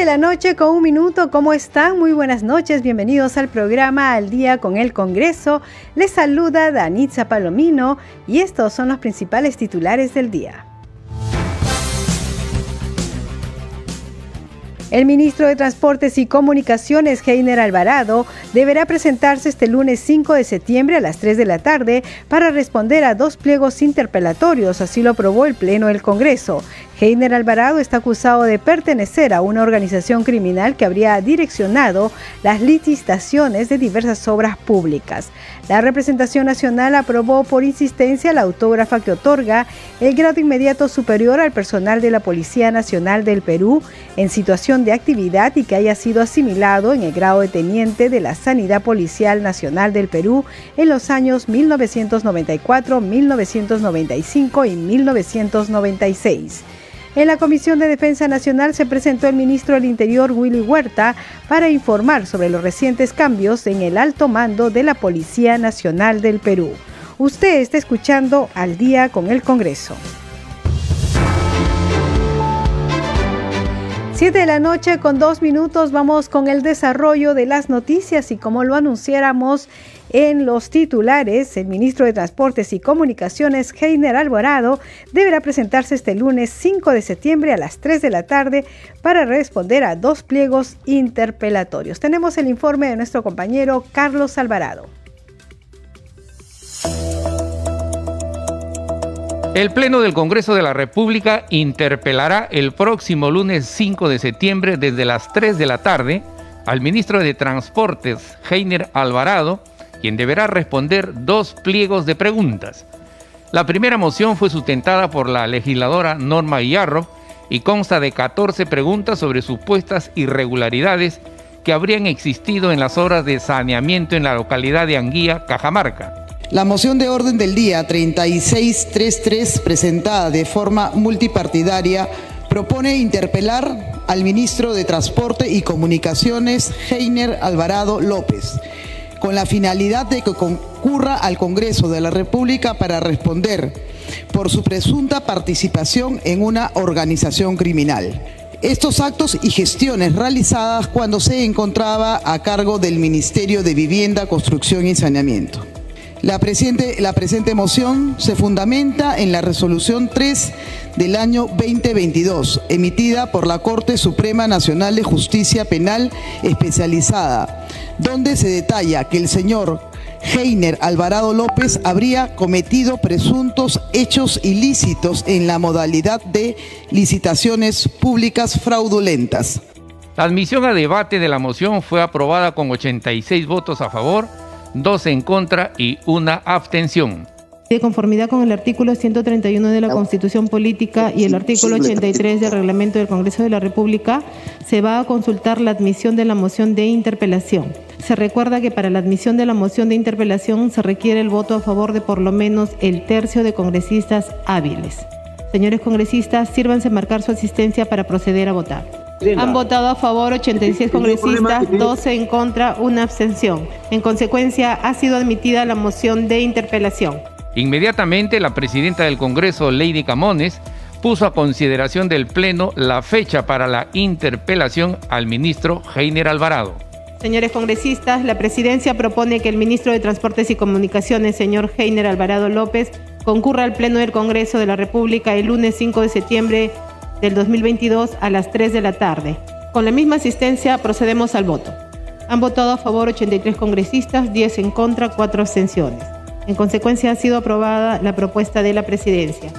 De la noche con un minuto, ¿cómo están? Muy buenas noches, bienvenidos al programa Al Día con el Congreso. Les saluda Danitza Palomino y estos son los principales titulares del día. El ministro de Transportes y Comunicaciones, Heiner Alvarado, deberá presentarse este lunes 5 de septiembre a las 3 de la tarde para responder a dos pliegos interpelatorios, así lo aprobó el Pleno del Congreso. Heiner Alvarado está acusado de pertenecer a una organización criminal que habría direccionado las licitaciones de diversas obras públicas. La representación nacional aprobó por insistencia la autógrafa que otorga el grado inmediato superior al personal de la Policía Nacional del Perú en situación de actividad y que haya sido asimilado en el grado de teniente de la Sanidad Policial Nacional del Perú en los años 1994, 1995 y 1996. En la Comisión de Defensa Nacional se presentó el ministro del Interior Willy Huerta para informar sobre los recientes cambios en el alto mando de la Policía Nacional del Perú. Usted está escuchando al día con el Congreso. Siete de la noche con dos minutos vamos con el desarrollo de las noticias y como lo anunciáramos en los titulares, el ministro de Transportes y Comunicaciones, Heiner Alvarado, deberá presentarse este lunes 5 de septiembre a las 3 de la tarde para responder a dos pliegos interpelatorios. Tenemos el informe de nuestro compañero Carlos Alvarado. El Pleno del Congreso de la República interpelará el próximo lunes 5 de septiembre desde las 3 de la tarde al ministro de Transportes, Heiner Alvarado, quien deberá responder dos pliegos de preguntas. La primera moción fue sustentada por la legisladora Norma Guillarro y consta de 14 preguntas sobre supuestas irregularidades que habrían existido en las obras de saneamiento en la localidad de Anguía, Cajamarca. La moción de orden del día 3633, presentada de forma multipartidaria, propone interpelar al ministro de Transporte y Comunicaciones, Heiner Alvarado López con la finalidad de que concurra al Congreso de la República para responder por su presunta participación en una organización criminal. Estos actos y gestiones realizadas cuando se encontraba a cargo del Ministerio de Vivienda, Construcción y Saneamiento. La presente, la presente moción se fundamenta en la resolución 3 del año 2022, emitida por la Corte Suprema Nacional de Justicia Penal Especializada, donde se detalla que el señor Heiner Alvarado López habría cometido presuntos hechos ilícitos en la modalidad de licitaciones públicas fraudulentas. La admisión a debate de la moción fue aprobada con 86 votos a favor, dos en contra y una abstención. De conformidad con el artículo 131 de la Constitución Política y el artículo 83 del Reglamento del Congreso de la República, se va a consultar la admisión de la moción de interpelación. Se recuerda que para la admisión de la moción de interpelación se requiere el voto a favor de por lo menos el tercio de congresistas hábiles. Señores congresistas, sírvanse marcar su asistencia para proceder a votar. Han votado a favor 86 congresistas, 12 en contra, una abstención. En consecuencia, ha sido admitida la moción de interpelación. Inmediatamente, la presidenta del Congreso, Lady Camones, puso a consideración del Pleno la fecha para la interpelación al ministro Heiner Alvarado. Señores congresistas, la presidencia propone que el ministro de Transportes y Comunicaciones, señor Heiner Alvarado López, concurra al Pleno del Congreso de la República el lunes 5 de septiembre del 2022 a las 3 de la tarde. Con la misma asistencia procedemos al voto. Han votado a favor 83 congresistas, 10 en contra, 4 abstenciones. En consecuencia ha sido aprobada la propuesta de la presidencia.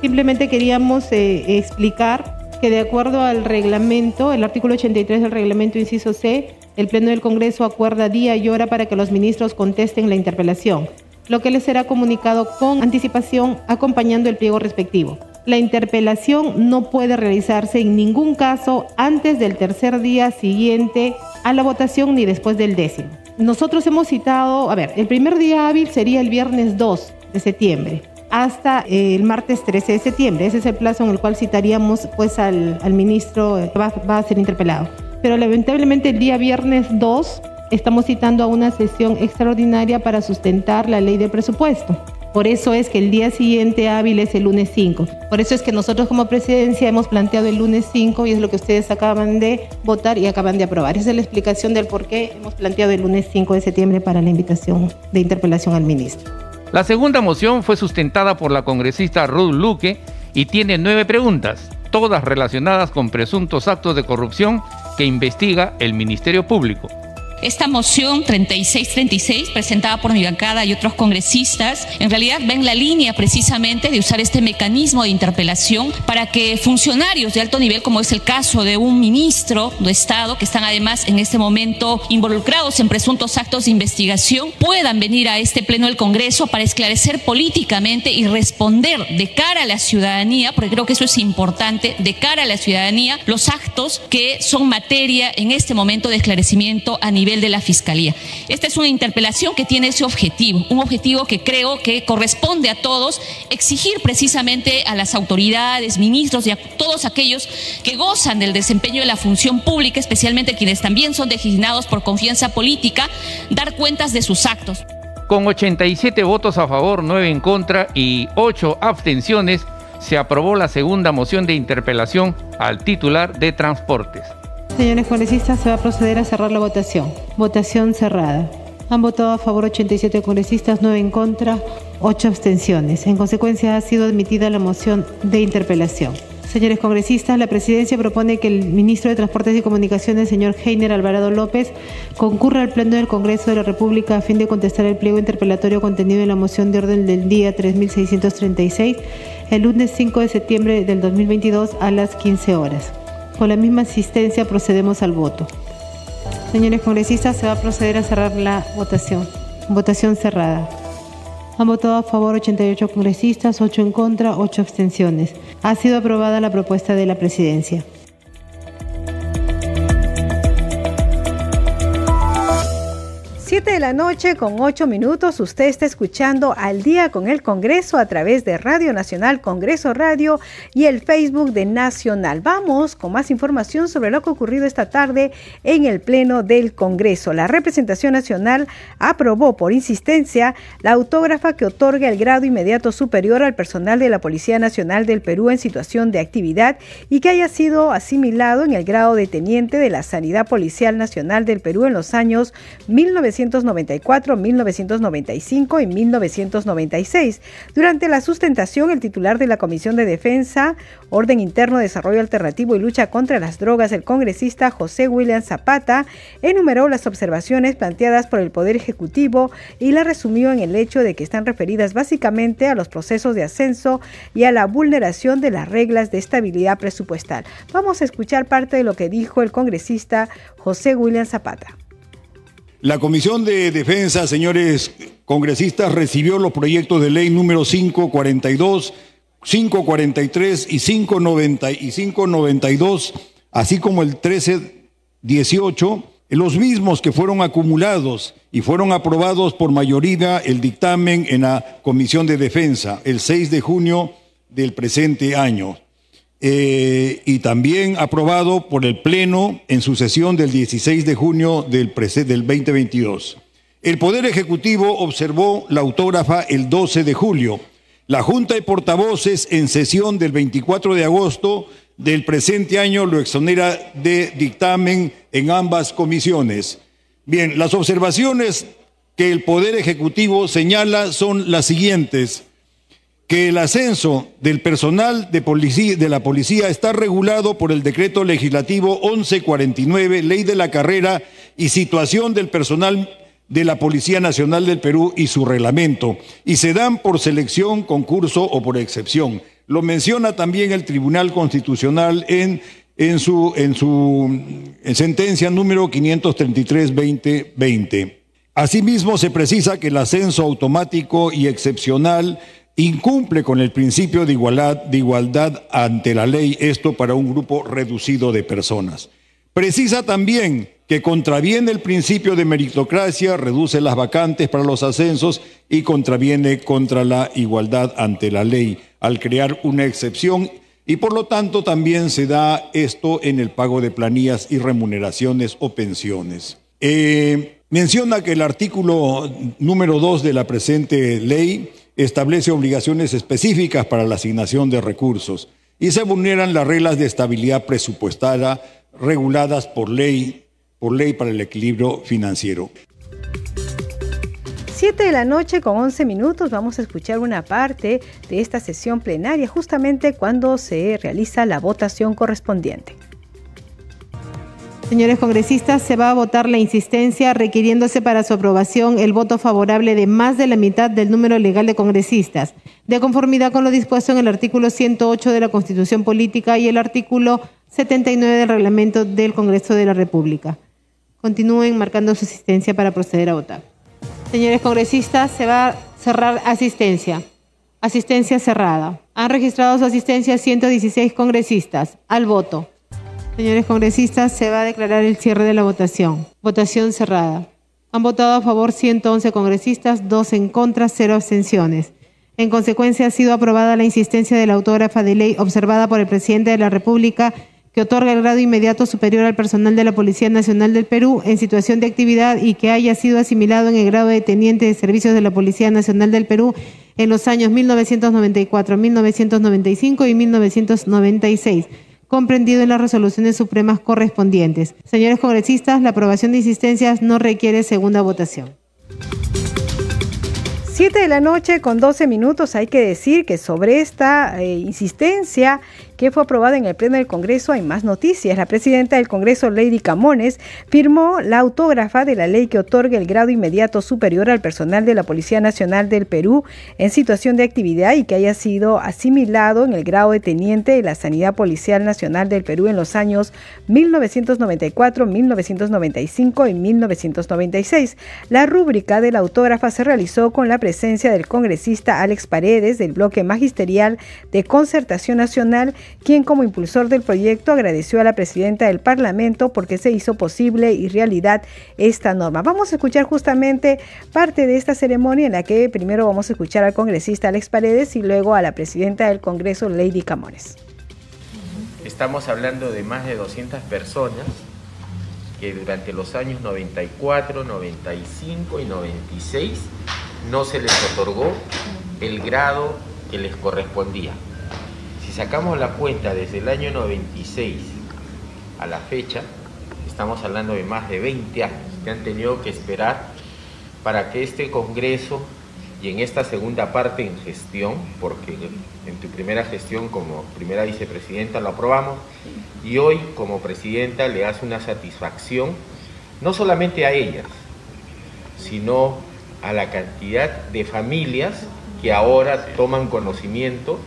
Simplemente queríamos eh, explicar que de acuerdo al reglamento, el artículo 83 del reglamento inciso C, el Pleno del Congreso acuerda día y hora para que los ministros contesten la interpelación, lo que les será comunicado con anticipación acompañando el pliego respectivo. la interpelación no puede realizarse en ningún caso antes del tercer día siguiente a la votación ni después del décimo. Nosotros hemos citado, a ver, el primer día hábil sería el viernes 2 de septiembre hasta el martes 13 de septiembre. Ese es el plazo en el cual citaríamos pues al, ministro que va, va a ser interpelado. Pero lamentablemente el día viernes 2 estamos citando a una sesión extraordinaria para sustentar la ley de presupuesto. Por eso es que el día siguiente hábil es el lunes 5. Por eso es que nosotros como presidencia hemos planteado el lunes 5 y es lo que ustedes acaban de votar y acaban de aprobar. Esa es la explicación del por qué hemos planteado el lunes 5 de septiembre para la invitación de interpelación al ministro. La segunda moción fue sustentada por la congresista Ruth Luque y tiene nueve preguntas, todas relacionadas con presuntos actos de corrupción que investiga el Ministerio Público. Esta moción 3636, presentada por mi bancada y otros congresistas, en realidad ven la línea precisamente de usar este mecanismo de interpelación para que funcionarios de alto nivel, como es el caso de un ministro de Estado, que están además en este momento involucrados en presuntos actos de investigación, puedan venir a este pleno del Congreso para esclarecer políticamente y responder de cara a la ciudadanía, porque creo que eso es importante, de cara a la ciudadanía, los actos que son materia en este momento de esclarecimiento a nivel de la Fiscalía. Esta es una interpelación que tiene ese objetivo, un objetivo que creo que corresponde a todos, exigir precisamente a las autoridades, ministros y a todos aquellos que gozan del desempeño de la función pública, especialmente quienes también son designados por confianza política, dar cuentas de sus actos. Con 87 votos a favor, 9 en contra y 8 abstenciones, se aprobó la segunda moción de interpelación al titular de Transportes. Señores congresistas, se va a proceder a cerrar la votación. Votación cerrada. Han votado a favor 87 congresistas, 9 en contra, 8 abstenciones. En consecuencia, ha sido admitida la moción de interpelación. Señores congresistas, la presidencia propone que el ministro de Transportes y Comunicaciones, señor Heiner Alvarado López, concurra al Pleno del Congreso de la República a fin de contestar el pliego interpelatorio contenido en la moción de orden del día 3636 el lunes 5 de septiembre del 2022 a las 15 horas. Con la misma asistencia procedemos al voto. Señores congresistas, se va a proceder a cerrar la votación. Votación cerrada. Han votado a favor 88 congresistas, 8 en contra, 8 abstenciones. Ha sido aprobada la propuesta de la presidencia. De la noche con ocho minutos. Usted está escuchando al día con el Congreso a través de Radio Nacional Congreso Radio y el Facebook de Nacional. Vamos con más información sobre lo que ha ocurrido esta tarde en el Pleno del Congreso. La representación nacional aprobó por insistencia la autógrafa que otorga el grado inmediato superior al personal de la Policía Nacional del Perú en situación de actividad y que haya sido asimilado en el grado de teniente de la Sanidad Policial Nacional del Perú en los años 1900 1994, 1995 y 1996. Durante la sustentación, el titular de la Comisión de Defensa, Orden Interno, Desarrollo Alternativo y Lucha contra las Drogas, el congresista José William Zapata, enumeró las observaciones planteadas por el Poder Ejecutivo y la resumió en el hecho de que están referidas básicamente a los procesos de ascenso y a la vulneración de las reglas de estabilidad presupuestal. Vamos a escuchar parte de lo que dijo el congresista José William Zapata. La Comisión de Defensa, señores congresistas, recibió los proyectos de ley número 542, 543 y 592, así como el 1318, los mismos que fueron acumulados y fueron aprobados por mayoría el dictamen en la Comisión de Defensa el 6 de junio del presente año. Eh, y también aprobado por el Pleno en su sesión del 16 de junio del, del 2022. El Poder Ejecutivo observó la autógrafa el 12 de julio. La Junta de Portavoces en sesión del 24 de agosto del presente año lo exonera de dictamen en ambas comisiones. Bien, las observaciones que el Poder Ejecutivo señala son las siguientes que el ascenso del personal de, la policía está regulado por el decreto legislativo 1149, ley de la carrera y situación del personal de la Policía Nacional del Perú y su reglamento, y se dan por selección, concurso o por excepción. Lo menciona también el Tribunal Constitucional en su sentencia número 533-2020. Asimismo, se precisa que el ascenso automático y excepcional incumple con el principio de igualdad, de igualdad ante la ley, esto para un grupo reducido de personas. Precisa también que contraviene el principio de meritocracia, reduce las vacantes para los ascensos y contraviene contra la igualdad ante la ley al crear una excepción y por lo tanto también se da esto en el pago de planillas y remuneraciones o pensiones. Eh, menciona que el artículo número 2 de la presente ley establece obligaciones específicas para la asignación de recursos y se vulneran las reglas de estabilidad presupuestaria reguladas por ley, por ley para el equilibrio financiero. 7 de la noche con 11 minutos vamos a escuchar una parte de esta sesión plenaria justamente cuando se realiza la votación correspondiente. Señores congresistas, se va a votar la insistencia requiriéndose para su aprobación el voto favorable de más de la mitad del número legal de congresistas, de conformidad con lo dispuesto en el artículo 108 de la Constitución Política y el artículo 79 del Reglamento del Congreso de la República. Continúen marcando su asistencia para proceder a votar. Señores congresistas, se va a cerrar asistencia. Asistencia cerrada. Han registrado su asistencia 116 congresistas. Al voto. Señores congresistas, se va a declarar el cierre de la votación. Votación cerrada. Han votado a favor 111 congresistas, 2 en contra, 0 abstenciones. En consecuencia, ha sido aprobada la insistencia de la autógrafa de ley observada por el presidente de la República que otorga el grado inmediato superior al personal de la Policía Nacional del Perú en situación de actividad y que haya sido asimilado en el grado de teniente de servicios de la Policía Nacional del Perú en los años 1994, 1995 y 1996 comprendido en las resoluciones supremas correspondientes. Señores congresistas, la aprobación de insistencias no requiere segunda votación. 7 de la noche con 12 minutos hay que decir que sobre esta eh, insistencia que fue aprobada en el Pleno del Congreso, hay más noticias. La presidenta del Congreso, Lady Camones, firmó la autógrafa de la ley que otorga el grado inmediato superior al personal de la Policía Nacional del Perú en situación de actividad y que haya sido asimilado en el grado de teniente de la Sanidad Policial Nacional del Perú en los años 1994, 1995 y 1996. La rúbrica de la autógrafa se realizó con la presencia del congresista Alex Paredes del bloque magisterial de Concertación Nacional quien como impulsor del proyecto agradeció a la presidenta del Parlamento porque se hizo posible y realidad esta norma. Vamos a escuchar justamente parte de esta ceremonia en la que primero vamos a escuchar al congresista Alex Paredes y luego a la presidenta del Congreso, Lady Camones. Estamos hablando de más de 200 personas que durante los años 94, 95 y 96 no se les otorgó el grado que les correspondía sacamos la cuenta desde el año 96 a la fecha, estamos hablando de más de 20 años que han tenido que esperar para que este Congreso y en esta segunda parte en gestión, porque en tu primera gestión como primera vicepresidenta lo aprobamos, y hoy como presidenta le hace una satisfacción no solamente a ellas, sino a la cantidad de familias que ahora toman conocimiento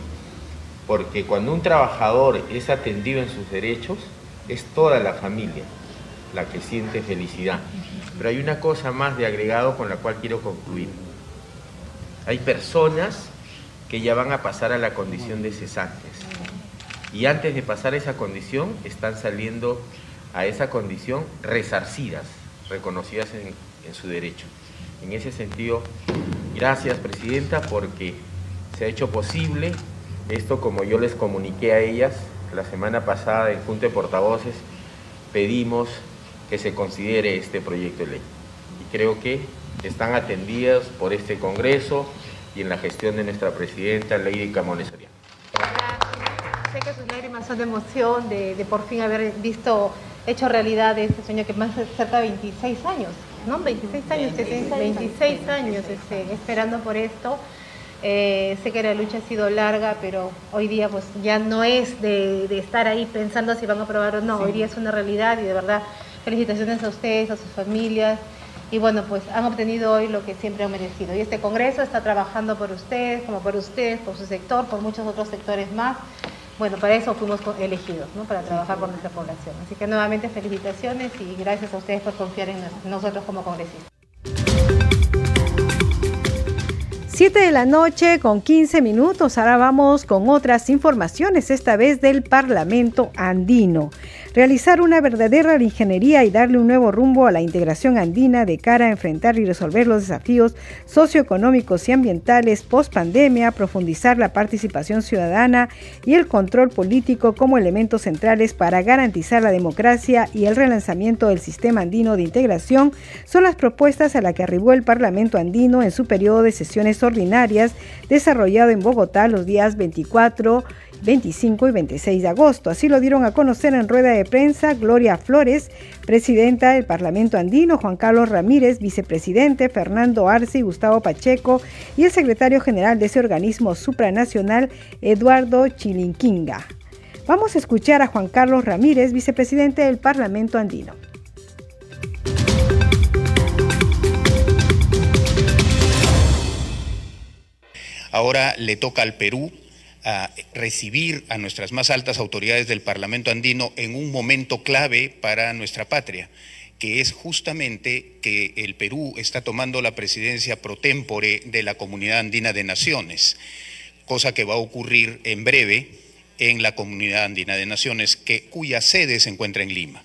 porque cuando un trabajador es atendido en sus derechos, es toda la familia la que siente felicidad. Pero hay una cosa más de agregado con la cual quiero concluir. Hay personas que ya van a pasar a la condición de cesantes. Y antes de pasar a esa condición, están saliendo a esa condición resarcidas, reconocidas en, en su derecho. En ese sentido, gracias Presidenta, porque se ha hecho posible esto, como yo les comuniqué a ellas la semana pasada en Junta de Portavoces, pedimos que se considere este proyecto de ley. Y creo que están atendidas por este Congreso y en la gestión de nuestra presidenta, Lady Camones Soriano. Sé que sus lágrimas son de emoción, de, por fin haber visto, hecho realidad este sueño que más cerca de 26 años, ¿no? 26 años, 26, años este, esperando por esto. Eh, sé que la lucha ha sido larga, pero hoy día pues ya no es de, estar ahí pensando si van a aprobar o no, hoy día es una realidad y de verdad felicitaciones a ustedes, a sus familias y bueno, pues han obtenido hoy lo que siempre han merecido. Y este Congreso está trabajando por ustedes, como por ustedes, por su sector, por muchos otros sectores más. Bueno, para eso fuimos elegidos, ¿no? para trabajar por nuestra población. Así que nuevamente felicitaciones y gracias a ustedes por confiar en nosotros como congresistas. 7 de la noche con 15 minutos. Ahora vamos con otras informaciones, esta vez del Parlamento andino realizar una verdadera ingeniería y darle un nuevo rumbo a la integración andina de cara a enfrentar y resolver los desafíos socioeconómicos y ambientales post pandemia, profundizar la participación ciudadana y el control político como elementos centrales para garantizar la democracia y el relanzamiento del sistema andino de integración son las propuestas a las que arribó el Parlamento andino en su periodo de sesiones ordinarias desarrollado en Bogotá los días 24 25 y 26 de agosto. Así lo dieron a conocer en rueda de prensa Gloria Flores, presidenta del Parlamento Andino, Juan Carlos Ramírez, vicepresidente, Fernando Arce y Gustavo Pacheco, y el secretario general de ese organismo supranacional, Eduardo Chilinquinga. Vamos a escuchar a Juan Carlos Ramírez, vicepresidente del Parlamento Andino. Ahora le toca al Perú a recibir a nuestras más altas autoridades del Parlamento andino en un momento clave para nuestra patria, que es justamente que el Perú está tomando la presidencia pro tempore de la Comunidad Andina de Naciones, cosa que va a ocurrir en breve en la Comunidad Andina de Naciones, que, cuya sede se encuentra en Lima.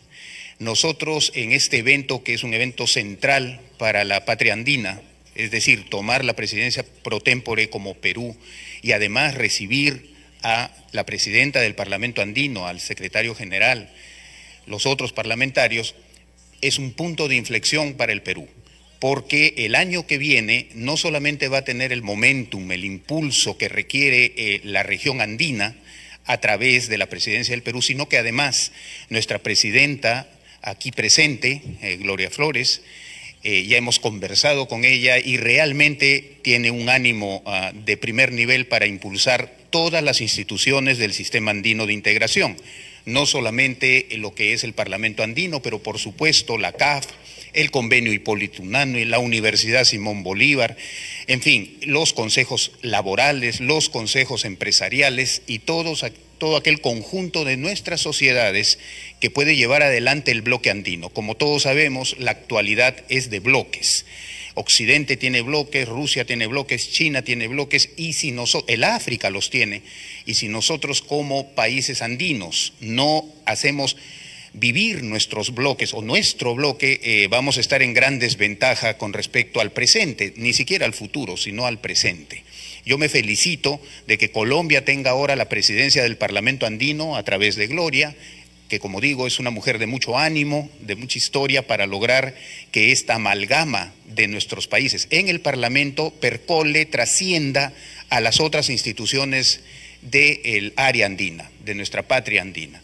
Nosotros en este evento, que es un evento central para la patria andina, es decir, tomar la presidencia pro tempore como Perú, y además recibir a la presidenta del Parlamento andino, al secretario general, los otros parlamentarios, es un punto de inflexión para el Perú, porque el año que viene no solamente va a tener el momentum, el impulso que requiere eh, la región andina a través de la presidencia del Perú, sino que además nuestra presidenta aquí presente, eh, Gloria Flores, eh, ya hemos conversado con ella y realmente tiene un ánimo ah, de primer nivel para impulsar todas las instituciones del sistema andino de integración, no solamente lo que es el Parlamento andino, pero por supuesto la CAF, el convenio Hipólito Unano la Universidad Simón Bolívar, en fin, los consejos laborales, los consejos empresariales y todos todo aquel conjunto de nuestras sociedades que puede llevar adelante el bloque andino. Como todos sabemos, la actualidad es de bloques. Occidente tiene bloques, Rusia tiene bloques, China tiene bloques y si nosotros, el África los tiene. Y si nosotros como países andinos no hacemos vivir nuestros bloques o nuestro bloque, eh, vamos a estar en gran desventaja con respecto al presente, ni siquiera al futuro, sino al presente. Yo me felicito de que Colombia tenga ahora la presidencia del Parlamento andino a través de Gloria, que como digo es una mujer de mucho ánimo, de mucha historia para lograr que esta amalgama de nuestros países en el Parlamento percole, trascienda a las otras instituciones del área andina, de nuestra patria andina.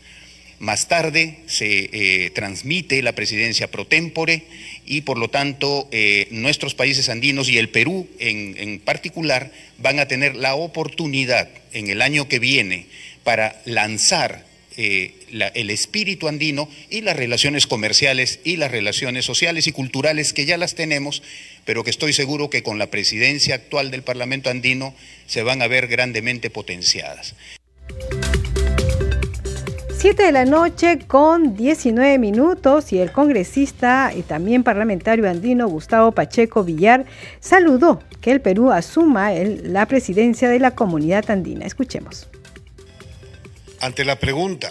Más tarde se eh, transmite la presidencia pro tempore y por lo tanto eh, nuestros países andinos y el Perú en, particular van a tener la oportunidad en el año que viene para lanzar eh, el espíritu andino y las relaciones comerciales y las relaciones sociales y culturales que ya las tenemos, pero que estoy seguro que con la presidencia actual del Parlamento andino se van a ver grandemente potenciadas. 7 de la noche con 19 minutos y el congresista y también parlamentario andino Gustavo Pacheco Villar saludó que el Perú asuma la presidencia de la comunidad andina. Escuchemos. Ante la pregunta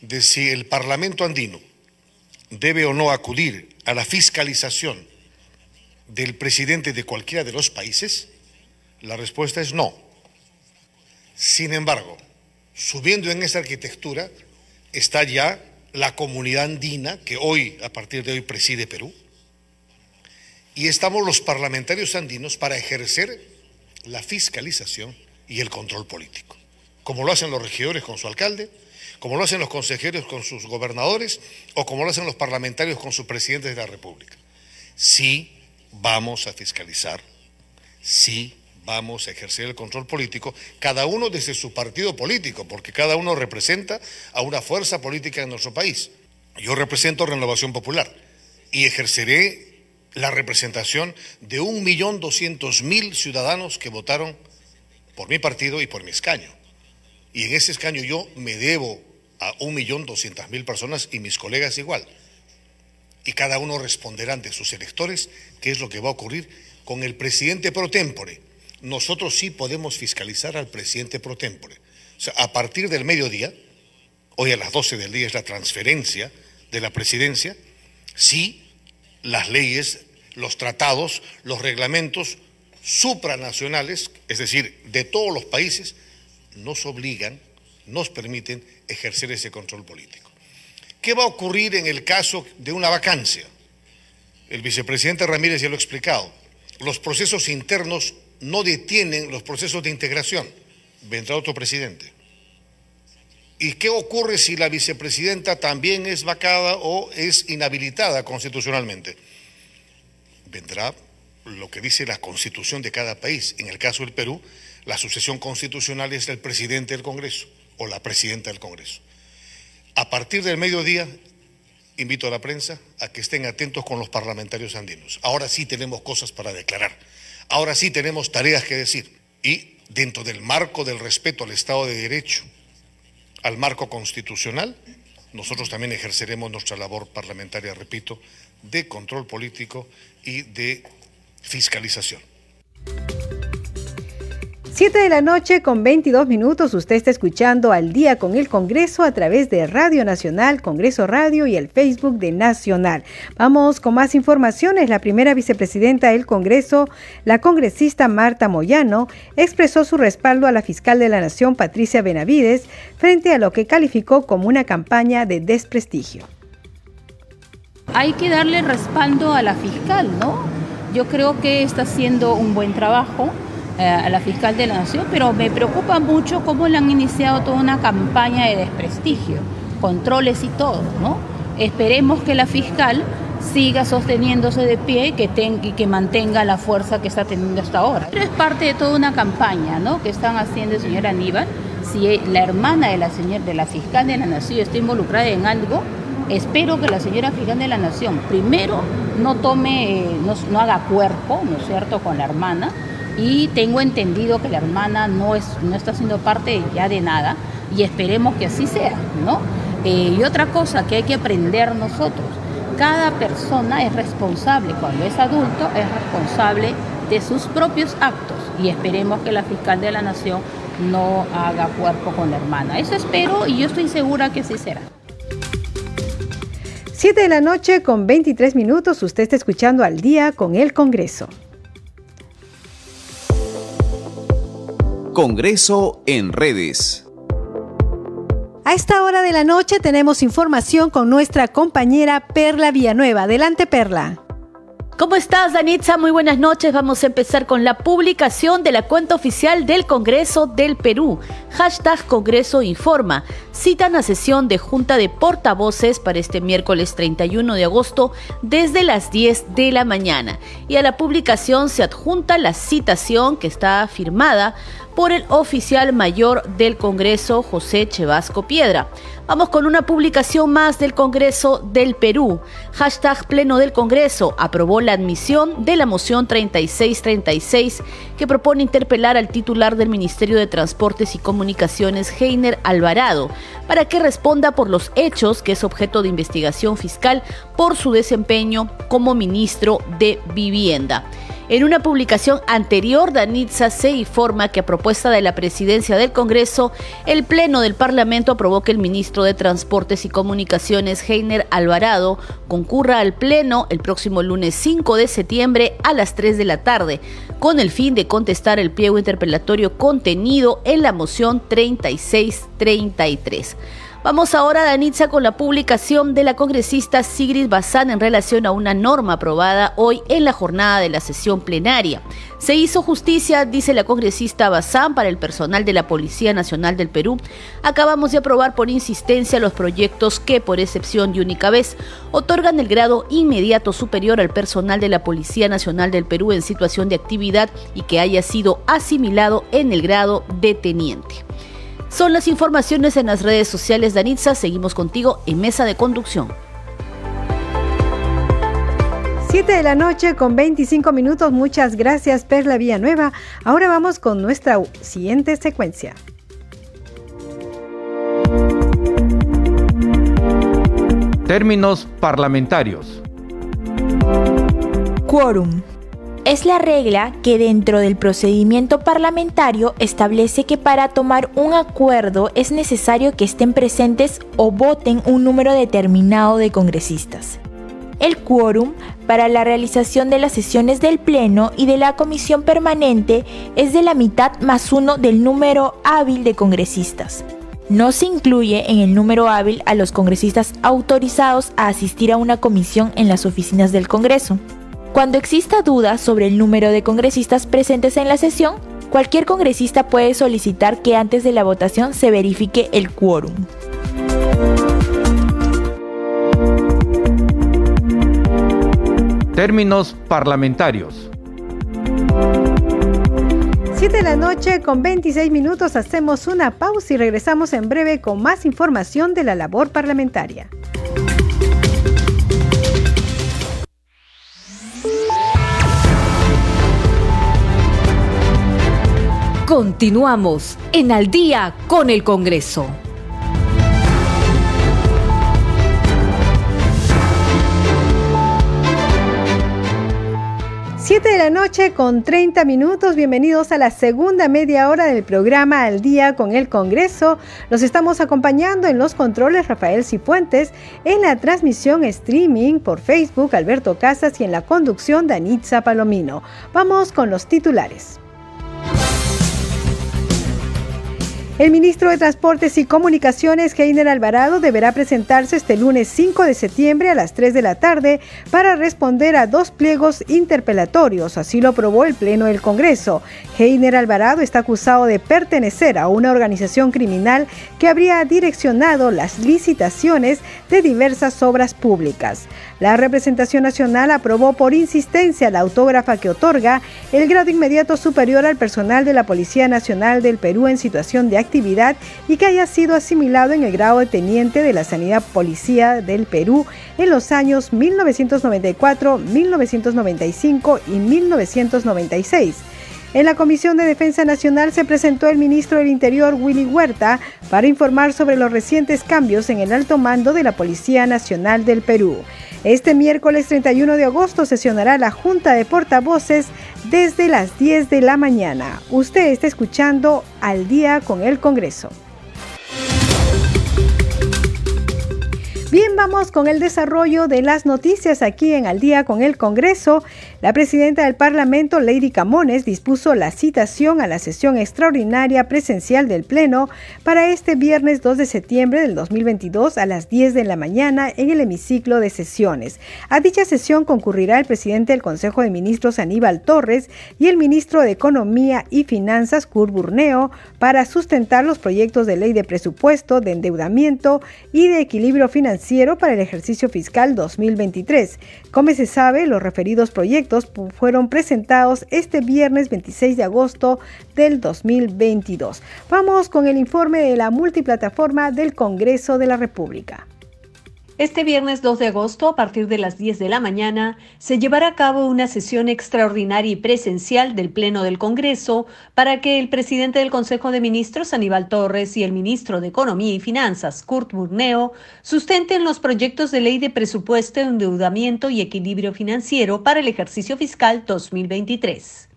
de si el Parlamento andino debe o no acudir a la fiscalización del presidente de cualquiera de los países, la respuesta es no. Sin embargo, subiendo en esa arquitectura, está ya la comunidad andina, que hoy, a partir de hoy, preside Perú, y estamos los parlamentarios andinos para ejercer la fiscalización y el control político, como lo hacen los regidores con su alcalde, como lo hacen los consejeros con sus gobernadores o como lo hacen los parlamentarios con sus presidentes de la República. Sí vamos a fiscalizar, sí vamos a ejercer el control político, cada uno desde su partido político, porque cada uno representa a una fuerza política en nuestro país. Yo represento Renovación Popular y ejerceré la representación de un millón doscientos mil ciudadanos que votaron por mi partido y por mi escaño. Y en ese escaño yo me debo a un millón doscientas mil personas y mis colegas igual. Y cada uno responderá ante sus electores qué es lo que va a ocurrir con el presidente pro tempore, nosotros sí podemos fiscalizar al presidente pro tempore. O sea, a partir del mediodía, hoy a las 12 del día es la transferencia de la presidencia, sí las leyes, los tratados, los reglamentos supranacionales, es decir, de todos los países, nos obligan, nos permiten ejercer ese control político. ¿Qué va a ocurrir en el caso de una vacancia? El vicepresidente Ramírez ya lo ha explicado. Los procesos internos no detienen los procesos de integración. Vendrá otro presidente. ¿Y qué ocurre si la vicepresidenta también es vacada o es inhabilitada constitucionalmente? Vendrá lo que dice la constitución de cada país. En el caso del Perú, la sucesión constitucional es el presidente del Congreso o la presidenta del Congreso. A partir del mediodía, invito a la prensa a que estén atentos con los parlamentarios andinos. Ahora sí tenemos cosas para declarar. Ahora sí tenemos tareas que decir. Y dentro del marco del respeto al Estado de Derecho, al marco constitucional, nosotros también ejerceremos nuestra labor parlamentaria, repito, de control político y de fiscalización. 7 de la noche con 22 minutos, usted está escuchando al día con el Congreso a través de Radio Nacional, Congreso Radio y el Facebook de Nacional. Vamos con más informaciones. La primera vicepresidenta del Congreso, la congresista Marta Moyano, expresó su respaldo a la fiscal de la Nación, Patricia Benavides, frente a lo que calificó como una campaña de desprestigio. Hay que darle respaldo a la fiscal, ¿no? Yo creo que está haciendo un buen trabajo a la fiscal de la Nación, pero me preocupa mucho cómo le han iniciado toda una campaña de desprestigio, controles y todo, ¿no? Esperemos que la fiscal siga sosteniéndose de pie que y que mantenga la fuerza que está teniendo hasta ahora. Pero es parte de toda una campaña ¿no? que están haciendo el señor Aníbal. Si la hermana de la, señora, de la fiscal de la Nación está involucrada en algo, espero que la señora fiscal de la Nación primero no tome, eh, no, no haga cuerpo, ¿no es cierto?, con la hermana, y tengo entendido que la hermana no, es, no está siendo parte ya de nada y esperemos que así sea, ¿no? Eh, y otra cosa que hay que aprender nosotros, cada persona es responsable, cuando es adulto es responsable de sus propios actos y esperemos que la fiscal de la nación no haga cuerpo con la hermana. Eso espero y yo estoy segura que así será. 7 de la noche con 23 minutos, usted está escuchando al día con el Congreso. Congreso en redes. A esta hora de la noche tenemos información con nuestra compañera Perla Villanueva. Adelante, Perla. ¿Cómo estás, Danitza? Muy buenas noches. Vamos a empezar con la publicación de la cuenta oficial del Congreso del Perú. Hashtag Congreso Informa. Citan a sesión de Junta de Portavoces para este miércoles 31 de agosto desde las 10 de la mañana. Y a la publicación se adjunta la citación que está firmada por el oficial mayor del Congreso, José Chevasco Piedra. Vamos con una publicación más del Congreso del Perú. Hashtag Pleno del Congreso aprobó la admisión de la moción 3636 que propone interpelar al titular del Ministerio de Transportes y Comunicaciones, Heiner Alvarado, para que responda por los hechos que es objeto de investigación fiscal por su desempeño como ministro de Vivienda. En una publicación anterior, Danitza se informa que a propuesta de la presidencia del Congreso, el Pleno del Parlamento aprobó que el ministro de Transportes y Comunicaciones, Heiner Alvarado, concurra al Pleno el próximo lunes 5 de septiembre a las 3 de la tarde, con el fin de contestar el pliego interpelatorio contenido en la moción 3633. Vamos ahora, Danitza, con la publicación de la congresista Sigrid Bazán en relación a una norma aprobada hoy en la jornada de la sesión plenaria. Se hizo justicia, dice la congresista Bazán, para el personal de la Policía Nacional del Perú. Acabamos de aprobar por insistencia los proyectos que, por excepción y única vez, otorgan el grado inmediato superior al personal de la Policía Nacional del Perú en situación de actividad y que haya sido asimilado en el grado de teniente. Son las informaciones en las redes sociales de Anitza. Seguimos contigo en Mesa de Conducción. 7 de la noche con 25 minutos. Muchas gracias, Perla Villanueva. Ahora vamos con nuestra siguiente secuencia. Términos parlamentarios. Quórum. Es la regla que dentro del procedimiento parlamentario establece que para tomar un acuerdo es necesario que estén presentes o voten un número determinado de congresistas. El quórum para la realización de las sesiones del Pleno y de la Comisión Permanente es de la mitad más uno del número hábil de congresistas. No se incluye en el número hábil a los congresistas autorizados a asistir a una comisión en las oficinas del Congreso. Cuando exista duda sobre el número de congresistas presentes en la sesión, cualquier congresista puede solicitar que antes de la votación se verifique el quórum. Términos parlamentarios. 7 de la noche con 26 minutos hacemos una pausa y regresamos en breve con más información de la labor parlamentaria. Continuamos en Al día con el Congreso. 7 de la noche con 30 minutos. Bienvenidos a la segunda media hora del programa Al día con el Congreso. Los estamos acompañando en los controles Rafael Cifuentes, en la transmisión streaming por Facebook Alberto Casas y en la conducción Danitza Palomino. Vamos con los titulares. El ministro de Transportes y Comunicaciones, Heiner Alvarado, deberá presentarse este lunes 5 de septiembre a las 3 de la tarde para responder a dos pliegos interpelatorios. Así lo aprobó el Pleno del Congreso. Heiner Alvarado está acusado de pertenecer a una organización criminal que habría direccionado las licitaciones de diversas obras públicas. La representación nacional aprobó por insistencia la autógrafa que otorga el grado inmediato superior al personal de la Policía Nacional del Perú en situación de y que haya sido asimilado en el grado de teniente de la Sanidad Policía del Perú en los años 1994, 1995 y 1996. En la Comisión de Defensa Nacional se presentó el ministro del Interior, Willy Huerta, para informar sobre los recientes cambios en el alto mando de la Policía Nacional del Perú. Este miércoles 31 de agosto sesionará la Junta de Portavoces desde las 10 de la mañana. Usted está escuchando al día con el Congreso. Vamos con el desarrollo de las noticias aquí en Al día con el Congreso. La presidenta del Parlamento, Lady Camones, dispuso la citación a la sesión extraordinaria presencial del Pleno para este viernes 2 de septiembre del 2022 a las 10 de la mañana en el hemiciclo de sesiones. A dicha sesión concurrirá el presidente del Consejo de Ministros, Aníbal Torres, y el ministro de Economía y Finanzas, Kurt Burneo, para sustentar los proyectos de ley de presupuesto, de endeudamiento y de equilibrio financiero para el ejercicio fiscal 2023. Como se sabe, los referidos proyectos fueron presentados este viernes 26 de agosto del 2022. Vamos con el informe de la multiplataforma del Congreso de la República. Este viernes 2 de agosto, a partir de las 10 de la mañana, se llevará a cabo una sesión extraordinaria y presencial del Pleno del Congreso para que el presidente del Consejo de Ministros, Aníbal Torres, y el ministro de Economía y Finanzas, Kurt Burneo, sustenten los proyectos de ley de presupuesto, endeudamiento y equilibrio financiero para el ejercicio fiscal 2023.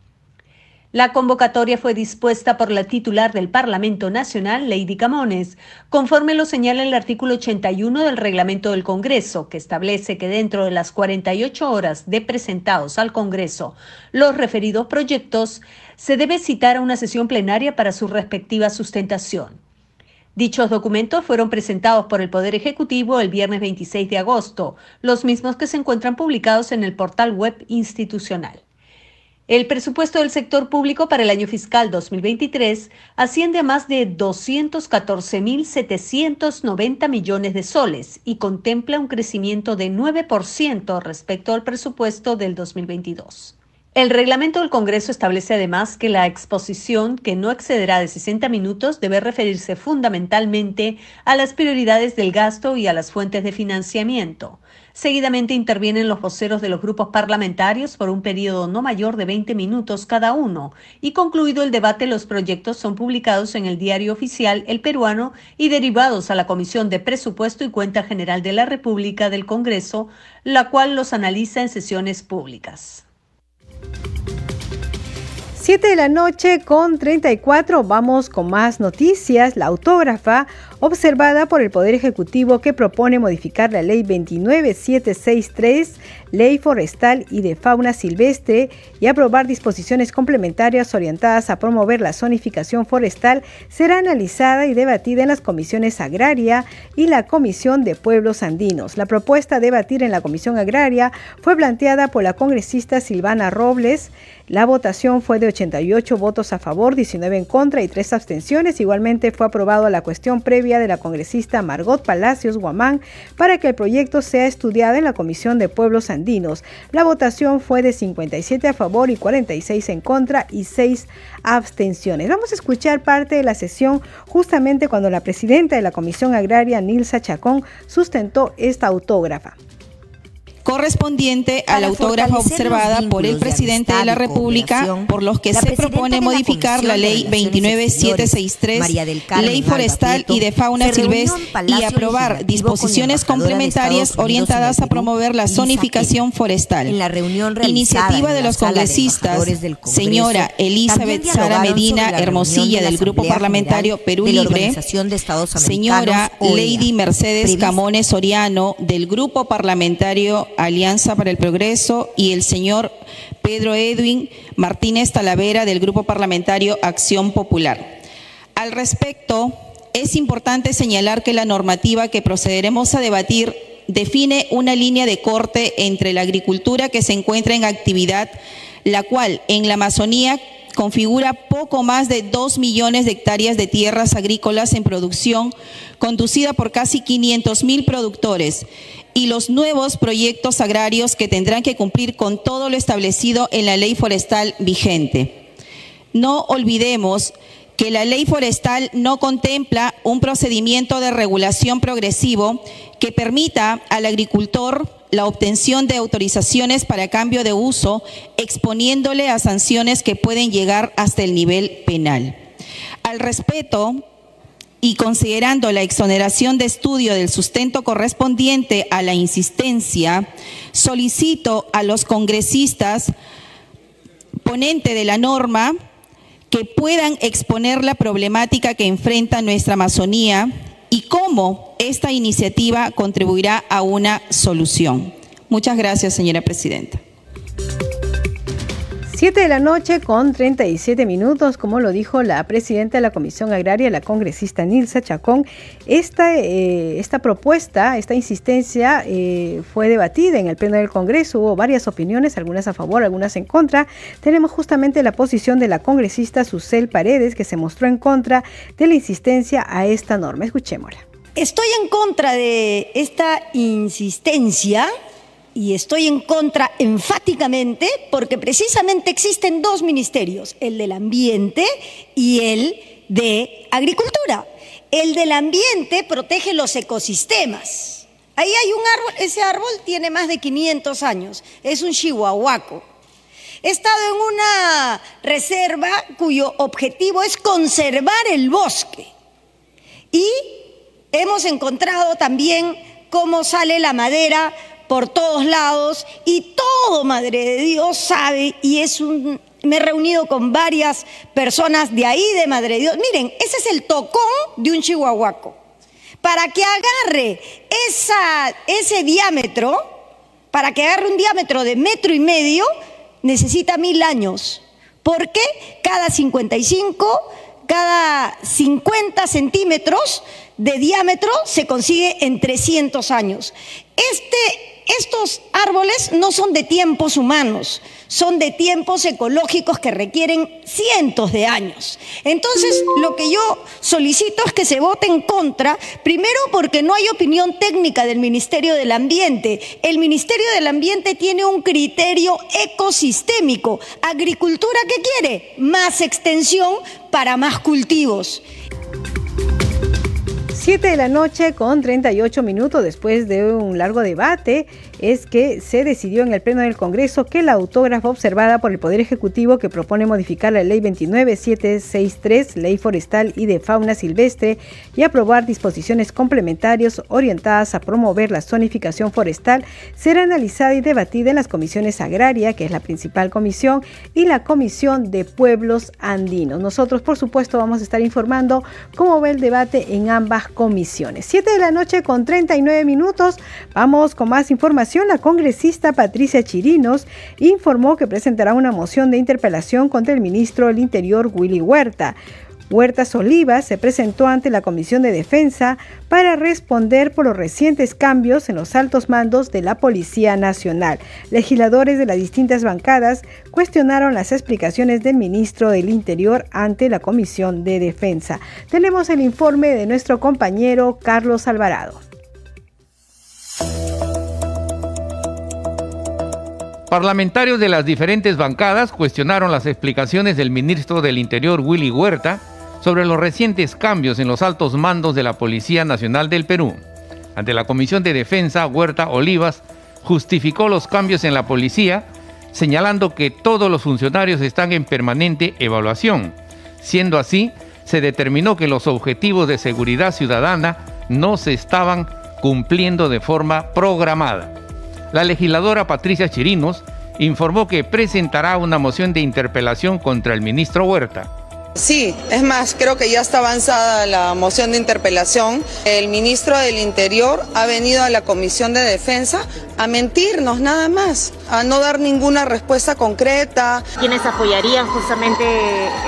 La convocatoria fue dispuesta por la titular del Parlamento Nacional, Lady Camones, conforme lo señala el artículo 81 del reglamento del Congreso, que establece que dentro de las 48 horas de presentados al Congreso los referidos proyectos, se debe citar a una sesión plenaria para su respectiva sustentación. Dichos documentos fueron presentados por el Poder Ejecutivo el viernes 26 de agosto, los mismos que se encuentran publicados en el portal web institucional. El presupuesto del sector público para el año fiscal 2023 asciende a más de 214.790 millones de soles y contempla un crecimiento de 9% respecto al presupuesto del 2022. El reglamento del Congreso establece además que la exposición, que no excederá de 60 minutos, debe referirse fundamentalmente a las prioridades del gasto y a las fuentes de financiamiento. Seguidamente intervienen los voceros de los grupos parlamentarios por un periodo no mayor de 20 minutos cada uno y concluido el debate los proyectos son publicados en el diario oficial El Peruano y derivados a la Comisión de Presupuesto y Cuenta General de la República del Congreso, la cual los analiza en sesiones públicas. 7 de la noche con 34 vamos con más noticias. La autógrafa observada por el Poder Ejecutivo que propone modificar la Ley 29763, Ley Forestal y de Fauna Silvestre, y aprobar disposiciones complementarias orientadas a promover la zonificación forestal, será analizada y debatida en las comisiones agraria y la Comisión de Pueblos Andinos. La propuesta a debatir en la Comisión Agraria fue planteada por la congresista Silvana Robles. La votación fue de 88 votos a favor, 19 en contra y 3 abstenciones. Igualmente fue aprobado la cuestión previa de la congresista Margot Palacios Guamán para que el proyecto sea estudiado en la Comisión de Pueblos Andinos. La votación fue de 57 a favor y 46 en contra y 6 abstenciones. Vamos a escuchar parte de la sesión justamente cuando la presidenta de la Comisión Agraria, Nilsa Chacón, sustentó esta autógrafa correspondiente a la autógrafa observada por el presidente de la República, por los que se propone modificar la ley 29763, ley forestal y de fauna silvestre y aprobar disposiciones complementarias orientadas a promover la zonificación forestal. Iniciativa de los congresistas, señora Elizabeth Sara Medina Hermosilla del Grupo Parlamentario Perú Libre, señora Lady Mercedes Camones Soriano del Grupo Parlamentario Alianza para el Progreso y el señor Pedro Edwin Martínez Talavera del Grupo Parlamentario Acción Popular. Al respecto, es importante señalar que la normativa que procederemos a debatir define una línea de corte entre la agricultura que se encuentra en actividad, la cual en la Amazonía configura poco más de 2 millones de hectáreas de tierras agrícolas en producción, conducida por casi 500 mil productores, y los nuevos proyectos agrarios que tendrán que cumplir con todo lo establecido en la ley forestal vigente. No olvidemos que la ley forestal no contempla un procedimiento de regulación progresivo que permita al agricultor la obtención de autorizaciones para cambio de uso, exponiéndole a sanciones que pueden llegar hasta el nivel penal. Al respeto, y considerando la exoneración de estudio del sustento correspondiente a la insistencia, solicito a los congresistas ponente de la norma que puedan exponer la problemática que enfrenta nuestra Amazonía y cómo esta iniciativa contribuirá a una solución. Muchas gracias, señora presidenta. 7 de la noche con 37 minutos, como lo dijo la presidenta de la Comisión Agraria, la congresista Nilsa Chacón, esta, eh, esta propuesta, esta insistencia eh, fue debatida en el Pleno del Congreso, hubo varias opiniones, algunas a favor, algunas en contra. Tenemos justamente la posición de la congresista Susel Paredes, que se mostró en contra de la insistencia a esta norma. Escuchémosla. Estoy en contra de esta insistencia y estoy en contra enfáticamente porque precisamente existen dos ministerios, el del ambiente y el de agricultura. El del ambiente protege los ecosistemas. Ahí hay un árbol, ese árbol tiene más de 500 años, es un chihuahuaco. He estado en una reserva cuyo objetivo es conservar el bosque y hemos encontrado también cómo sale la madera por todos lados y todo Madre de Dios sabe y es un... Me he reunido con varias personas de ahí, de Madre de Dios. Miren, ese es el tocón de un chihuahuaco. Para que agarre esa, ese diámetro, para que agarre un diámetro de metro y medio, necesita mil años. Porque cada 55, cada 50 centímetros de diámetro se consigue en 300 años. Este estos árboles no son de tiempos humanos, son de tiempos ecológicos que requieren cientos de años. Entonces, lo que yo solicito es que se vote en contra, primero porque no hay opinión técnica del Ministerio del Ambiente. El Ministerio del Ambiente tiene un criterio ecosistémico. Agricultura, ¿qué quiere? Más extensión para más cultivos. 7 de la noche con 38 minutos después de un largo debate es que se decidió en el Pleno del Congreso que la autógrafa observada por el Poder Ejecutivo que propone modificar la Ley 29763, Ley Forestal y de Fauna Silvestre, y aprobar disposiciones complementarias orientadas a promover la zonificación forestal, será analizada y debatida en las comisiones agraria, que es la principal comisión, y la Comisión de Pueblos Andinos. Nosotros, por supuesto, vamos a estar informando cómo va el debate en ambas comisiones. 7 de la noche con 39 minutos. Vamos con más información. La congresista Patricia Chirinos informó que presentará una moción de interpelación contra el ministro del Interior Willy Huerta. Huertas Olivas se presentó ante la Comisión de Defensa para responder por los recientes cambios en los altos mandos de la Policía Nacional. Legisladores de las distintas bancadas cuestionaron las explicaciones del ministro del Interior ante la Comisión de Defensa. Tenemos el informe de nuestro compañero Carlos Alvarado. Parlamentarios de las diferentes bancadas cuestionaron las explicaciones del ministro del Interior Willy Huerta sobre los recientes cambios en los altos mandos de la Policía Nacional del Perú. Ante la Comisión de Defensa, Huerta Olivas justificó los cambios en la policía, señalando que todos los funcionarios están en permanente evaluación. Siendo así, se determinó que los objetivos de seguridad ciudadana no se estaban cumpliendo de forma programada. La legisladora Patricia Chirinos informó que presentará una moción de interpelación contra el ministro Huerta. Sí, es más, creo que ya está avanzada la moción de interpelación. El ministro del Interior ha venido a la Comisión de Defensa a mentirnos nada más, a no dar ninguna respuesta concreta. ¿Quiénes apoyarían justamente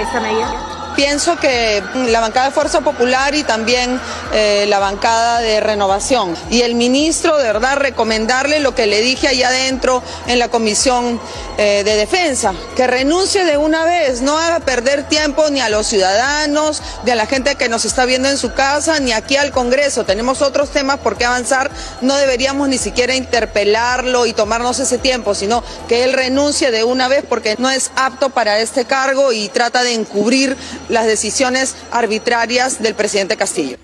esta medida? Pienso que la bancada de Fuerza Popular y también eh, la bancada de Renovación. Y el ministro, de verdad, recomendarle lo que le dije allá adentro en la Comisión eh, de Defensa, que renuncie de una vez, no haga perder tiempo ni a los ciudadanos, ni a la gente que nos está viendo en su casa, ni aquí al Congreso. Tenemos otros temas por qué avanzar, no deberíamos ni siquiera interpelarlo y tomarnos ese tiempo, sino que él renuncie de una vez porque no es apto para este cargo y trata de encubrir las decisiones arbitrarias del presidente Castillo.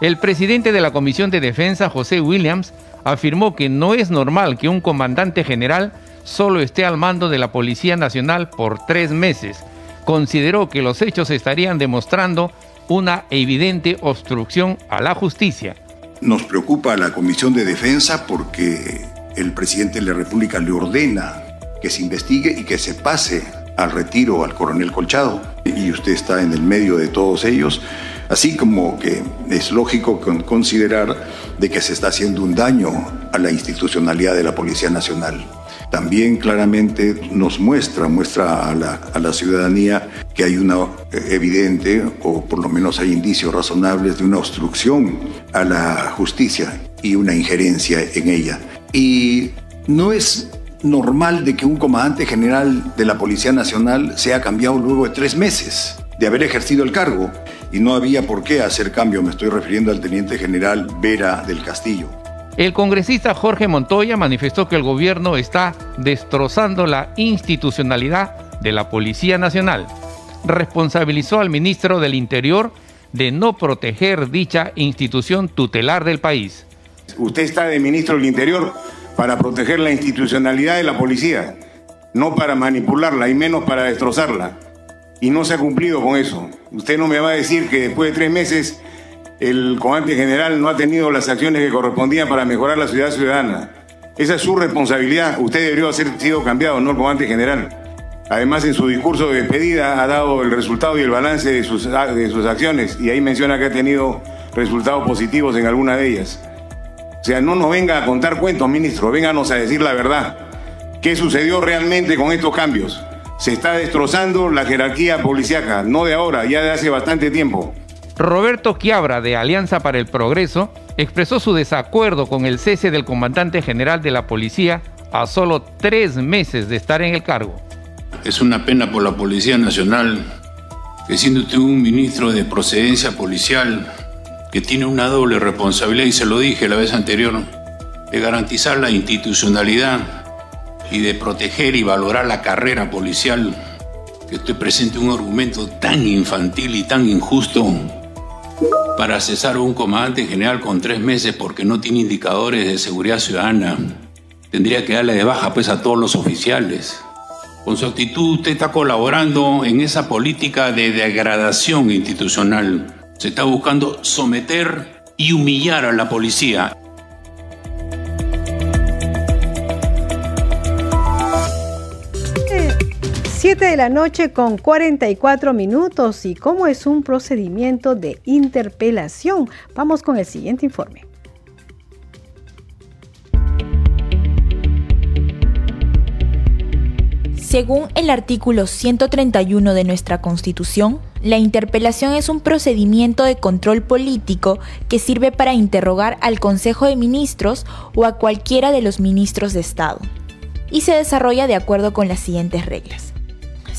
El presidente de la Comisión de Defensa, José Williams, afirmó que no es normal que un comandante general solo esté al mando de la Policía Nacional por tres meses. Consideró que los hechos estarían demostrando una evidente obstrucción a la justicia. Nos preocupa la Comisión de Defensa porque el presidente de la República le ordena que se investigue y que se pase al retiro al coronel Colchado y usted está en el medio de todos ellos, así como que es lógico considerar de que se está haciendo un daño a la institucionalidad de la Policía Nacional. También claramente nos muestra, muestra a la, a la ciudadanía que hay una evidente, o por lo menos hay indicios razonables de una obstrucción a la justicia y una injerencia en ella. Y no es normal de que un comandante general de la Policía Nacional sea cambiado luego de tres meses de haber ejercido el cargo y no había por qué hacer cambio. Me estoy refiriendo al teniente general Vera del Castillo. El congresista Jorge Montoya manifestó que el gobierno está destrozando la institucionalidad de la Policía Nacional. Responsabilizó al ministro del Interior de no proteger dicha institución tutelar del país. Usted está de ministro del Interior para proteger la institucionalidad de la policía, no para manipularla y menos para destrozarla. Y no se ha cumplido con eso. Usted no me va a decir que después de tres meses el comandante general no ha tenido las acciones que correspondían para mejorar la ciudad ciudadana. Esa es su responsabilidad. Usted debería haber sido cambiado, no el comandante general. Además, en su discurso de despedida ha dado el resultado y el balance de sus, de sus acciones y ahí menciona que ha tenido resultados positivos en alguna de ellas. O sea, no nos venga a contar cuentos, ministro, vénganos a decir la verdad. ¿Qué sucedió realmente con estos cambios? Se está destrozando la jerarquía policíaca, no de ahora, ya de hace bastante tiempo. Roberto Quiabra, de Alianza para el Progreso, expresó su desacuerdo con el cese del comandante general de la policía a solo tres meses de estar en el cargo. Es una pena por la Policía Nacional que siendo usted un ministro de procedencia policial que tiene una doble responsabilidad, y se lo dije la vez anterior, de garantizar la institucionalidad y de proteger y valorar la carrera policial, que usted presente un argumento tan infantil y tan injusto para cesar a un comandante general con tres meses porque no tiene indicadores de seguridad ciudadana. Tendría que darle de baja pues a todos los oficiales. Con su actitud usted está colaborando en esa política de degradación institucional. Se está buscando someter y humillar a la policía. 7 de la noche con 44 minutos y cómo es un procedimiento de interpelación. Vamos con el siguiente informe. Según el artículo 131 de nuestra Constitución, la interpelación es un procedimiento de control político que sirve para interrogar al Consejo de Ministros o a cualquiera de los ministros de Estado, y se desarrolla de acuerdo con las siguientes reglas.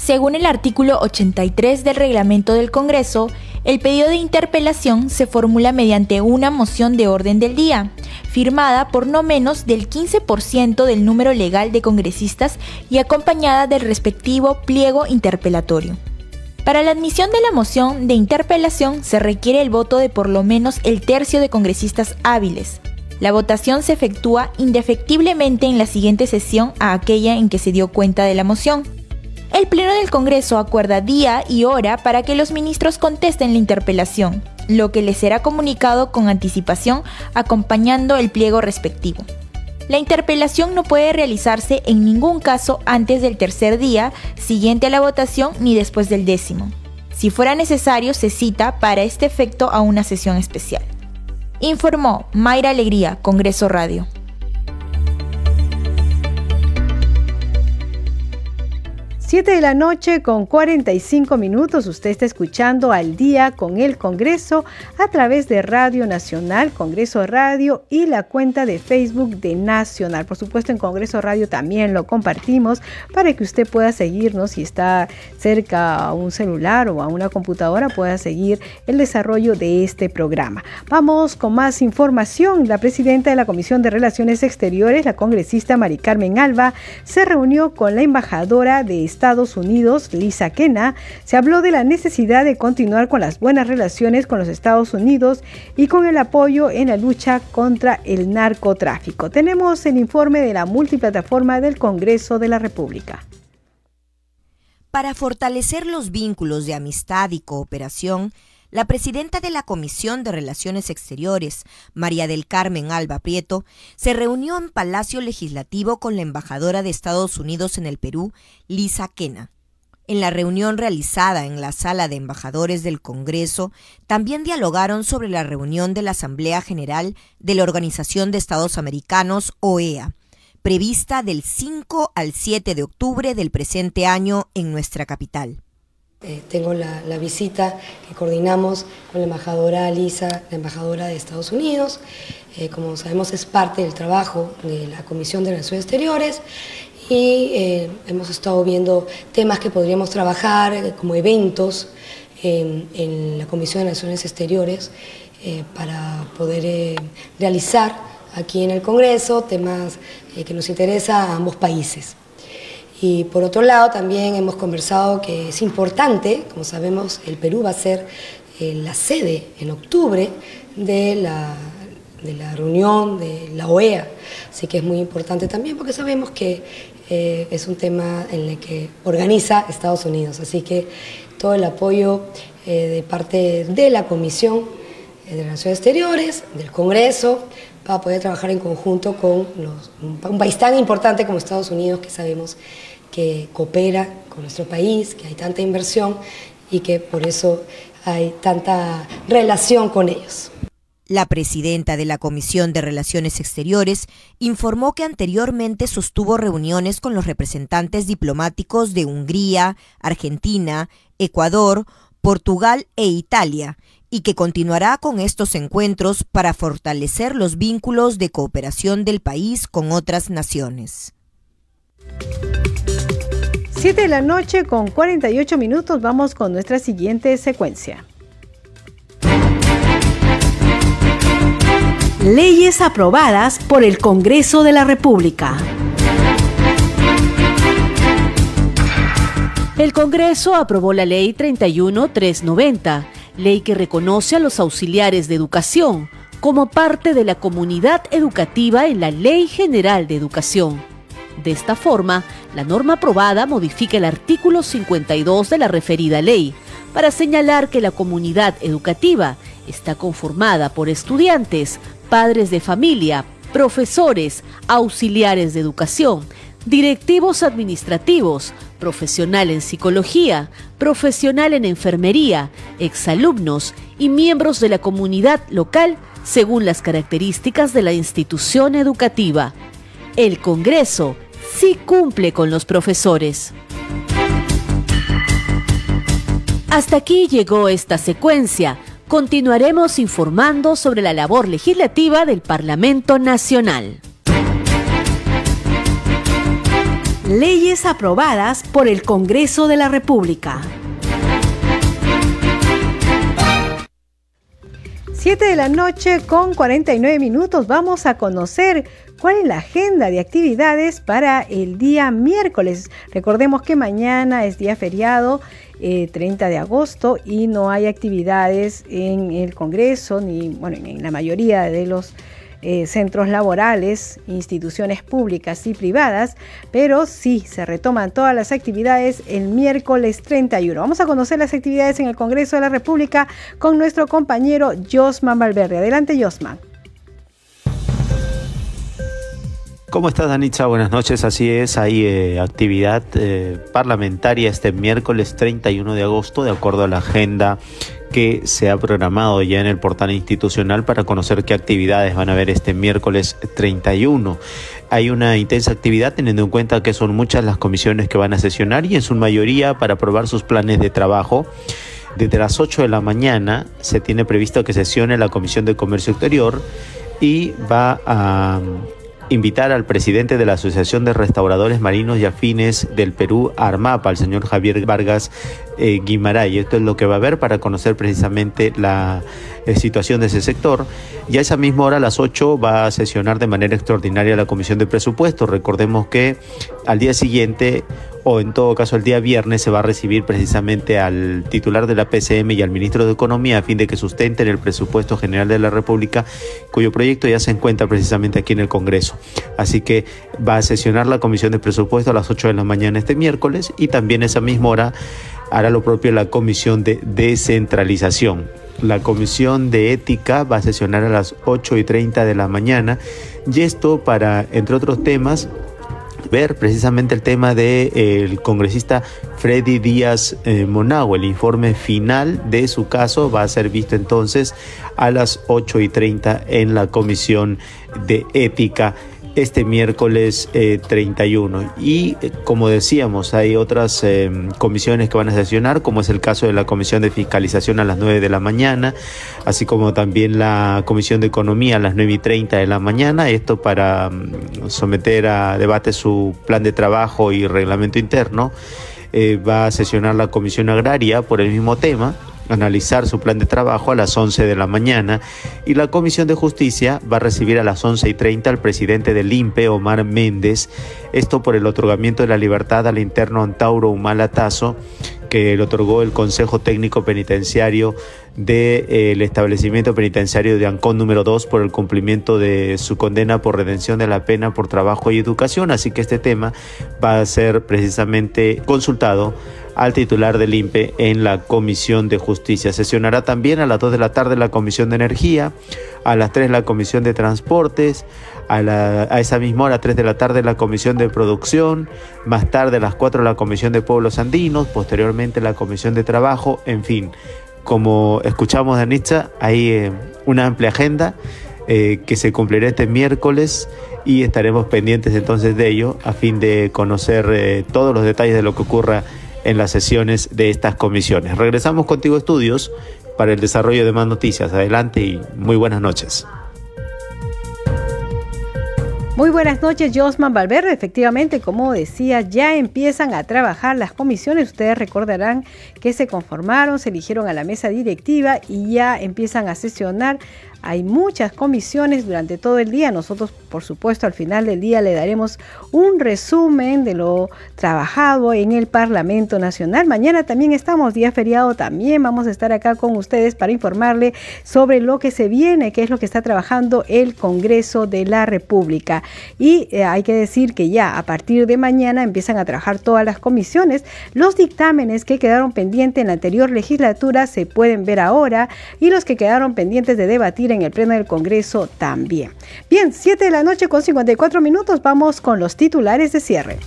Según el artículo 83 del reglamento del Congreso, el pedido de interpelación se formula mediante una moción de orden del día, firmada por no menos del 15% del número legal de congresistas y acompañada del respectivo pliego interpelatorio. Para la admisión de la moción de interpelación se requiere el voto de por lo menos el tercio de congresistas hábiles. La votación se efectúa indefectiblemente en la siguiente sesión a aquella en que se dio cuenta de la moción el Pleno del Congreso acuerda día y hora para que los ministros contesten la interpelación, lo que les será comunicado con anticipación acompañando el pliego respectivo. La interpelación no puede realizarse en ningún caso antes del tercer día siguiente a la votación ni después del décimo. Si fuera necesario, se cita para este efecto a una sesión especial. Informó Mayra Alegría, Congreso Radio. 7 de la noche con 45 minutos. Usted está escuchando al día con el Congreso a través de Radio Nacional, Congreso Radio y la cuenta de Facebook de Nacional. Por supuesto, en Congreso Radio también lo compartimos para que usted pueda seguirnos si está cerca a un celular o a una computadora, pueda seguir el desarrollo de este programa. Vamos con más información. La presidenta de la Comisión de Relaciones Exteriores, la congresista Mari Carmen Alba, se reunió con la embajadora de Estados Unidos, Lisa Kena, se habló de la necesidad de continuar con las buenas relaciones con los Estados Unidos y con el apoyo en la lucha contra el narcotráfico. Tenemos el informe de la multiplataforma del Congreso de la República. Para fortalecer los vínculos de amistad y cooperación, la presidenta de la Comisión de Relaciones Exteriores, María del Carmen Alba Prieto, se reunió en Palacio Legislativo con la embajadora de Estados Unidos en el Perú, Lisa Kena. En la reunión realizada en la sala de embajadores del Congreso, también dialogaron sobre la reunión de la Asamblea General de la Organización de Estados Americanos, OEA, prevista del 5 al 7 de octubre del presente año en nuestra capital. Eh, tengo la, visita que coordinamos con la embajadora Lisa, la embajadora de Estados Unidos. Eh, como sabemos es parte del trabajo de la Comisión de Relaciones Exteriores y eh, hemos estado viendo temas que podríamos trabajar como eventos en la Comisión de Relaciones Exteriores para poder realizar aquí en el Congreso temas que nos interesan a ambos países. Y por otro lado, también hemos conversado que es importante, como sabemos, el Perú va a ser eh, la sede en octubre de la, de la reunión de la OEA. Así que es muy importante también porque sabemos que eh, es un tema en el que organiza Estados Unidos. Así que todo el apoyo eh, de parte de la Comisión de Relaciones Exteriores, del Congreso, para poder trabajar en conjunto con un país tan importante como Estados Unidos, que sabemos que coopera con nuestro país, que hay tanta inversión y que por eso hay tanta relación con ellos. La presidenta de la Comisión de Relaciones Exteriores informó que anteriormente sostuvo reuniones con los representantes diplomáticos de Hungría, Argentina, Ecuador, Portugal e Italia y que continuará con estos encuentros para fortalecer los vínculos de cooperación del país con otras naciones. 7 de la noche con 48 minutos vamos con nuestra siguiente secuencia. Leyes aprobadas por el Congreso de la República. El Congreso aprobó la Ley 31390 ley que reconoce a los auxiliares de educación como parte de la comunidad educativa en la Ley General de Educación. De esta forma, la norma aprobada modifica el artículo 52 de la referida ley para señalar que la comunidad educativa está conformada por estudiantes, padres de familia, profesores, auxiliares de educación, directivos administrativos, profesional en psicología, profesional en enfermería, exalumnos y miembros de la comunidad local según las características de la institución educativa. El Congreso sí cumple con los profesores. Hasta aquí llegó esta secuencia. Continuaremos informando sobre la labor legislativa del Parlamento Nacional. Leyes aprobadas por el Congreso de la República. 7 de la noche con 49 minutos vamos a conocer cuál es la agenda de actividades para el día miércoles. Recordemos que mañana es día feriado, 30 eh, de agosto, y no hay actividades en el Congreso ni bueno, en la mayoría de los eh, centros laborales, instituciones públicas y privadas, pero sí se retoman todas las actividades el miércoles 31. Vamos a conocer las actividades en el Congreso de la República con nuestro compañero Josman Valverde. Adelante, Josman. ¿Cómo estás, Danitza? Buenas noches. Así es, hay eh, actividad eh, parlamentaria este miércoles 31 de agosto, de acuerdo a la agenda que se ha programado ya en el portal institucional para conocer qué actividades van a haber este miércoles 31. Hay una intensa actividad teniendo en cuenta que son muchas las comisiones que van a sesionar y en su mayoría para aprobar sus planes de trabajo. Desde las 8 de la mañana se tiene previsto que sesione la Comisión de Comercio Exterior y va a invitar al presidente de la Asociación de Restauradores Marinos y Afines del Perú, Armapa, al señor Javier Vargas eh, Guimaray. Esto es lo que va a haber para conocer precisamente la eh, situación de ese sector. Y a esa misma hora, a las 8, va a sesionar de manera extraordinaria la Comisión de Presupuestos. Recordemos que al día siguiente, o en todo caso el día viernes, se va a recibir precisamente al titular de la PCM y al ministro de Economía a fin de que sustenten el presupuesto general de la República, cuyo proyecto ya se encuentra precisamente aquí en el Congreso. Así que va a sesionar la Comisión de Presupuestos a las 8 de la mañana este miércoles y también esa misma hora hará lo propio la Comisión de Descentralización. La Comisión de Ética va a sesionar a las 8 y 30 de la mañana y esto para, entre otros temas, ver precisamente el tema del de, el congresista Freddy Díaz eh. El informe final de su caso va a ser visto entonces a las 8 y 30 en la Comisión de Ética este miércoles 31. Eh, y eh, como decíamos, hay otras eh, comisiones que van a sesionar, como es el caso de la Comisión de Fiscalización a las 9 de la mañana, así como también la Comisión de Economía a las 9 y 30 de la mañana, esto para mm, someter a debate su plan de trabajo y reglamento interno. va a sesionar la Comisión Agraria por el mismo tema analizar su plan de trabajo a las 11 de la mañana y la Comisión de Justicia va a recibir a las 11 y 30 al presidente del INPE, Omar Méndez, esto por el otorgamiento de la libertad al interno Antauro Humala Tazo, que le otorgó el Consejo Técnico Penitenciario del eh, establecimiento penitenciario de Ancón número 2 por el cumplimiento de su condena por redención de la pena por trabajo y educación. Así que este tema va a ser precisamente consultado al titular del INPE en la Comisión de Justicia. Sesionará también a las 2 de la tarde la Comisión de Energía, a las 3 la Comisión de Transportes, a, esa misma hora, 3 de la tarde, la Comisión de Producción, más tarde a las 4 la Comisión de Pueblos Andinos, posteriormente la Comisión de Trabajo, en fin, como escuchamos de Nietzsche, hay eh, una amplia agenda eh, que se cumplirá este miércoles y estaremos pendientes entonces de ello a fin de conocer eh, todos los detalles de lo que ocurra en las sesiones de estas comisiones. Regresamos contigo, estudios, para el desarrollo de más noticias. Adelante y muy buenas noches. Muy buenas noches, Josman Valverde. Efectivamente, como decía, ya empiezan a trabajar las comisiones. Ustedes recordarán que se conformaron, se eligieron a la mesa directiva y ya empiezan a sesionar Hay muchas comisiones durante todo el día. Nosotros, por supuesto, al final del día le daremos un resumen de lo trabajado en el Parlamento Nacional. Mañana también estamos día feriado, también vamos a estar acá con ustedes para informarle sobre lo que se viene, qué es lo que está trabajando el Congreso de la República. Y eh, hay que decir que ya a partir de mañana empiezan a trabajar todas las comisiones. Los dictámenes que quedaron pendientes en la anterior legislatura se pueden ver ahora y los que quedaron pendientes de debatir en el Pleno del Congreso también. Bien, 7 de la noche con 54 minutos, vamos con los titulares de cierre.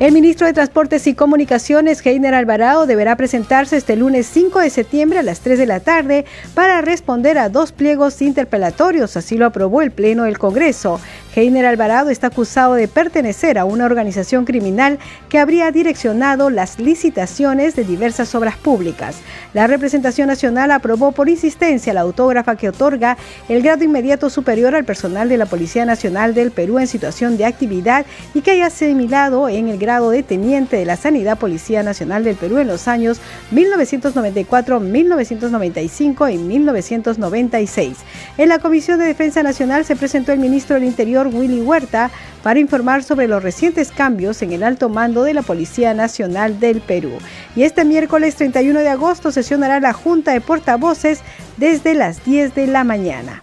El ministro de Transportes y Comunicaciones, Heiner Alvarado, deberá presentarse este lunes 5 de septiembre a las 3 de la tarde para responder a dos pliegos interpelatorios, así lo aprobó el Pleno del Congreso. Heiner Alvarado está acusado de pertenecer a una organización criminal que habría direccionado las licitaciones de diversas obras públicas. La representación nacional aprobó por insistencia la autógrafa que otorga el grado inmediato superior al personal de la Policía Nacional del Perú en situación de actividad y que haya asimilado en el grado de teniente de la Sanidad Policía Nacional del Perú en los años 1994, 1995 y 1996. En la Comisión de Defensa Nacional se presentó el ministro del Interior Willy Huerta para informar sobre los recientes cambios en el alto mando de la Policía Nacional del Perú. Y este miércoles 31 de agosto sesionará la Junta de Portavoces desde las 10 de la mañana.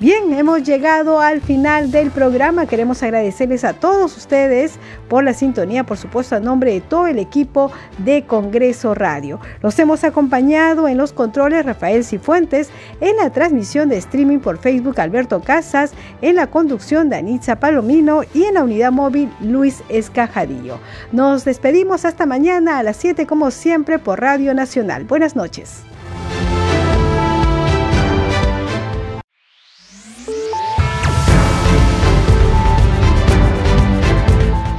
Bien, hemos llegado al final del programa. Queremos agradecerles a todos ustedes por la sintonía, por supuesto, a nombre de todo el equipo de Congreso Radio. Los hemos acompañado en los controles Rafael Cifuentes, en la transmisión de streaming por Facebook Alberto Casas, en la conducción Danitza Palomino y en la unidad móvil Luis Escajadillo. Nos despedimos hasta mañana a las 7 como siempre por Radio Nacional. Buenas noches.